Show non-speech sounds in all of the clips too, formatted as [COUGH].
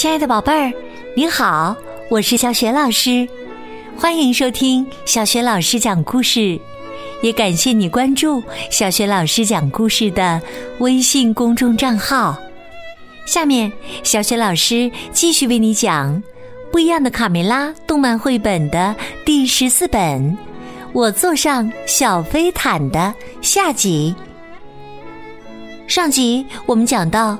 亲爱的宝贝儿，你好，我是小雪老师，欢迎收听小雪老师讲故事，也感谢你关注小雪老师讲故事的微信公众账号。下面，小雪老师继续为你讲《不一样的卡梅拉》动漫绘本的第十四本《我坐上小飞毯》的下集。上集我们讲到。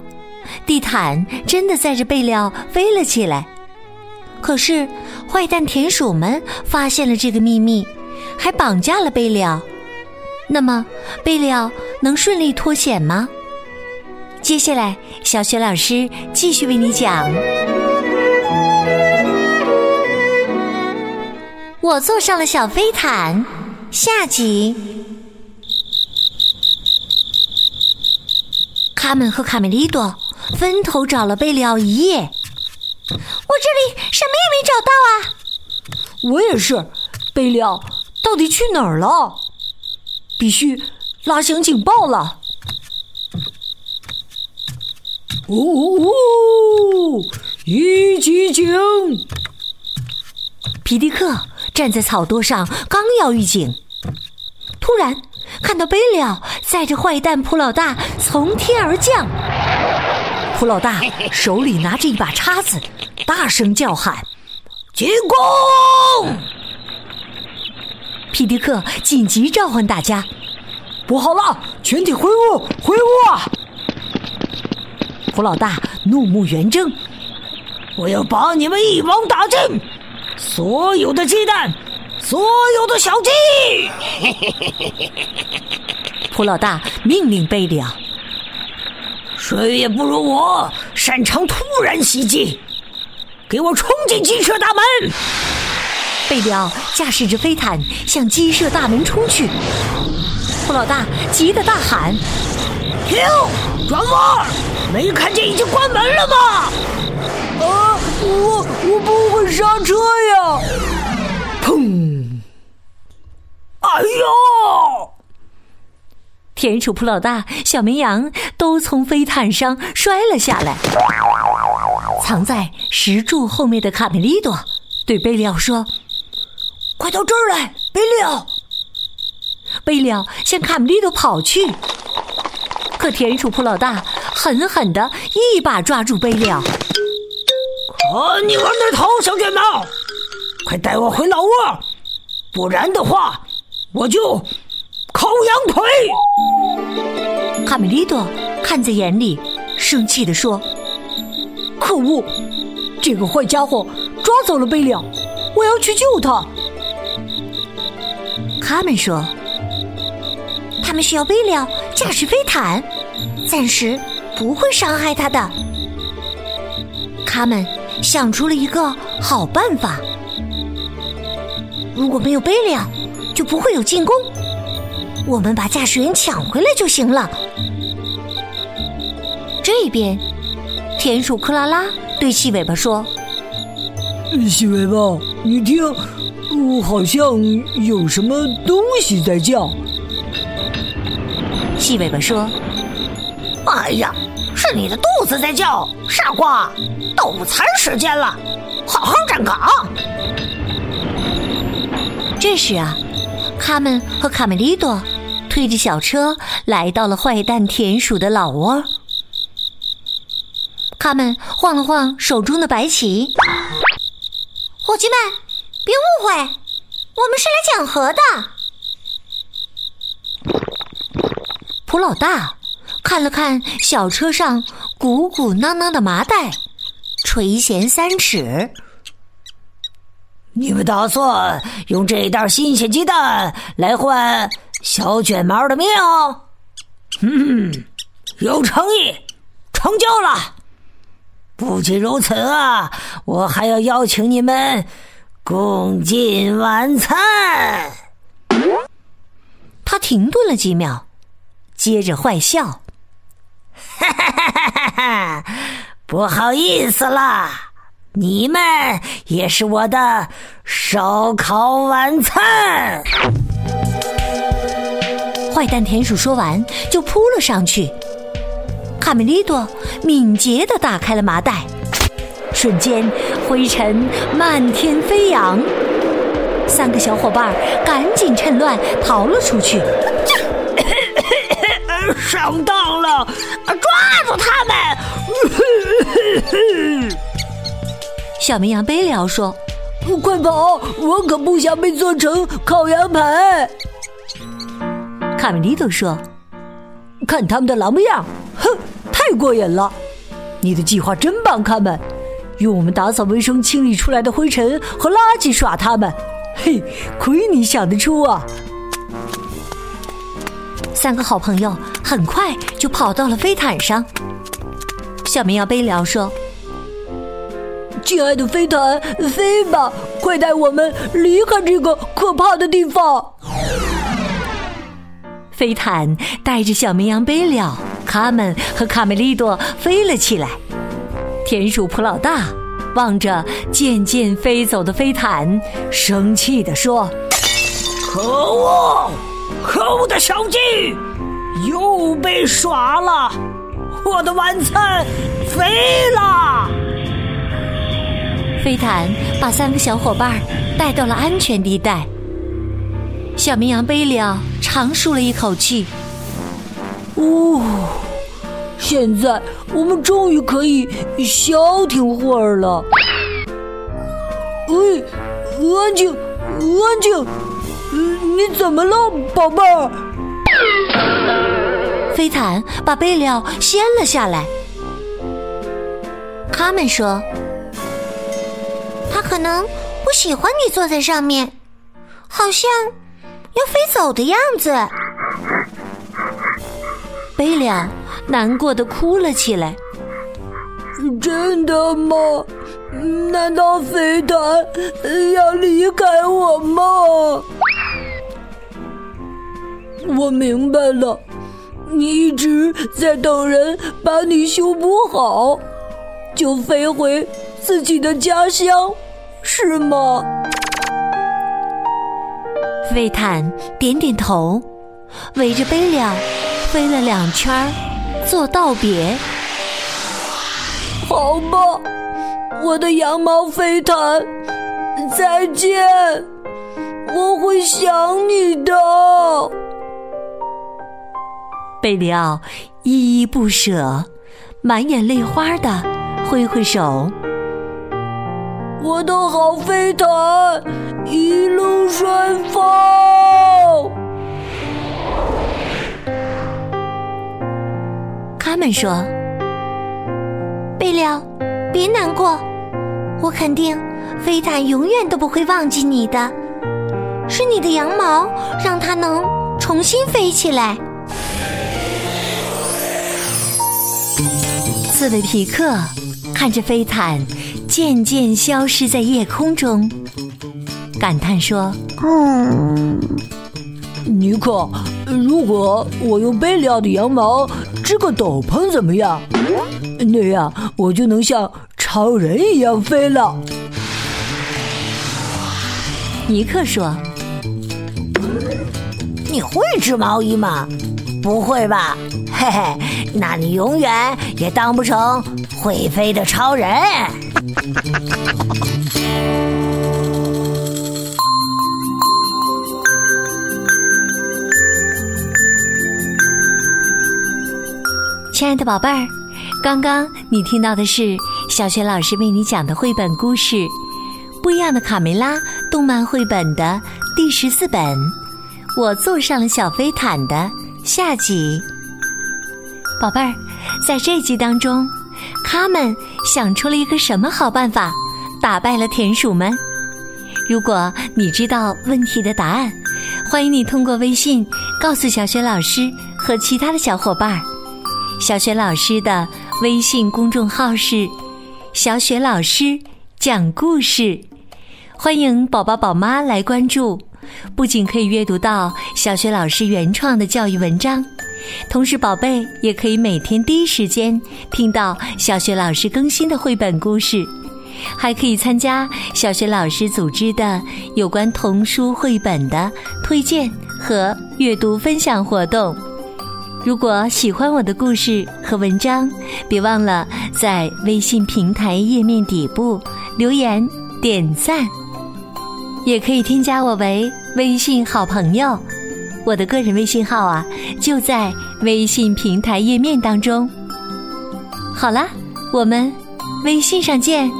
地毯真的载着贝料飞了起来，可是坏蛋田鼠们发现了这个秘密，还绑架了贝料。那么贝料能顺利脱险吗？接下来，小雪老师继续为你讲。我坐上了小飞毯，下集。卡门和卡梅利多。分头找了贝里奥一夜，我这里什么也没找到啊！我也是，贝里奥到底去哪儿了？必须拉响警报了！呜呜呜，一级警！皮迪克站在草垛上，刚要预警，突然看到贝料载着坏蛋普老大从天而降。普老大手里拿着一把叉子，大声叫喊：“进攻！”皮迪克紧急召唤大家：“不好了，全体回屋！回屋啊！”普老大怒目圆睁：“我要把你们一网打尽！所有的鸡蛋，所有的小鸡！” [LAUGHS] 普老大命令贝利谁也不如我擅长突然袭击，给我冲进鸡舍大门！贝利奥驾驶着飞毯向鸡舍大门冲去。兔老大急得大喊：“停！转弯！没看见已经关门了吗？”啊！我我不会刹车呀！砰！哎呦！田鼠普老大、小绵羊都从飞毯上摔了下来。藏在石柱后面的卡梅利多对贝利奥说：“快到这儿来，贝利奥！”贝利奥向卡梅利多跑去，可田鼠普老大狠狠的一把抓住贝利奥：“啊你往哪逃，小卷毛！快带我回老窝，不然的话，我就……”烤羊腿！卡梅利多看在眼里，生气地说：“可恶，这个坏家伙抓走了贝料，我要去救他。”卡门说：“他们需要贝料驾驶飞毯，暂时不会伤害他的。”卡门想出了一个好办法：如果没有贝料，就不会有进攻。我们把驾驶员抢回来就行了。这边，田鼠克拉拉对细尾巴说：“细尾巴，你听，我好像有什么东西在叫。”细尾巴说：“哎呀，是你的肚子在叫，傻瓜！到午餐时间了，好好站岗。”这时啊，卡门和卡梅利多。推着小车来到了坏蛋田鼠的老窝，他们晃了晃手中的白旗。伙计们，别误会，我们是来讲和的。普老大看了看小车上鼓鼓囊囊的麻袋，垂涎三尺。你们打算用这袋新鲜鸡蛋来换？小卷毛的命，嗯，有诚意，成交了。不仅如此啊，我还要邀请你们共进晚餐。他停顿了几秒，接着坏笑：“哈哈哈哈哈！不好意思啦，你们也是我的烧烤晚餐。”坏蛋田鼠说完，就扑了上去。卡梅利多敏捷的打开了麻袋，瞬间灰尘漫天飞扬。三个小伙伴赶紧趁乱逃了出去。上当了！抓住他们！[LAUGHS] [LAUGHS] 小绵羊贝辽说：“快跑！我可不想被做成烤羊排。”卡梅利多说：“看他们的狼模样，哼，太过瘾了！你的计划真棒，卡门。用我们打扫卫生清理出来的灰尘和垃圾耍他们，嘿，亏你想得出啊！”三个好朋友很快就跑到了飞毯上。小绵羊贝辽说：“亲爱的飞毯，飞吧，快带我们离开这个可怕的地方。”飞毯带着小绵羊贝了、卡门和卡梅利多飞了起来。田鼠普老大望着渐渐飞走的飞毯，生气地说：“可恶！可恶的小鸡，又被耍了！我的晚餐飞了！”飞毯把三个小伙伴带到了安全地带。小绵羊贝辽长舒了一口气。哦，现在我们终于可以消停会儿了。喂，安静，安静！你怎么了，宝贝儿？飞毯把贝辽掀了下来。他们说，他可能不喜欢你坐在上面，好像。要飞走的样子，贝辽难过的哭了起来。真的吗？难道飞毯要离开我吗？我明白了，你一直在等人把你修补好，就飞回自己的家乡，是吗？飞毯点点头，围着贝辽飞了两圈做道别。好吧，我的羊毛飞毯，再见，我会想你的。贝里奥依依不舍，满眼泪花的挥挥手。我的好飞毯，一路顺风。他们说：“贝辽，别难过，我肯定飞毯永远都不会忘记你的。是你的羊毛让它能重新飞起来。”刺猬皮克看着飞毯。渐渐消失在夜空中，感叹说：“嗯，尼克，如果我用贝利奥的羊毛织个斗篷怎么样？那样我就能像超人一样飞了。”尼克说：“你会织毛衣吗？不会吧？嘿嘿，那你永远也当不成会飞的超人。”亲爱的宝贝儿，刚刚你听到的是小雪老师为你讲的绘本故事《不一样的卡梅拉》动漫绘本的第十四本《我坐上了小飞毯》的下集。宝贝儿，在这集当中，他们想出了一个什么好办法，打败了田鼠们？如果你知道问题的答案，欢迎你通过微信告诉小雪老师和其他的小伙伴。小雪老师的微信公众号是“小雪老师讲故事”，欢迎宝宝宝妈来关注。不仅可以阅读到小雪老师原创的教育文章，同时宝贝也可以每天第一时间听到小雪老师更新的绘本故事，还可以参加小雪老师组织的有关童书绘本的推荐和阅读分享活动。如果喜欢我的故事和文章，别忘了在微信平台页面底部留言点赞，也可以添加我为微信好朋友。我的个人微信号啊，就在微信平台页面当中。好啦，我们微信上见。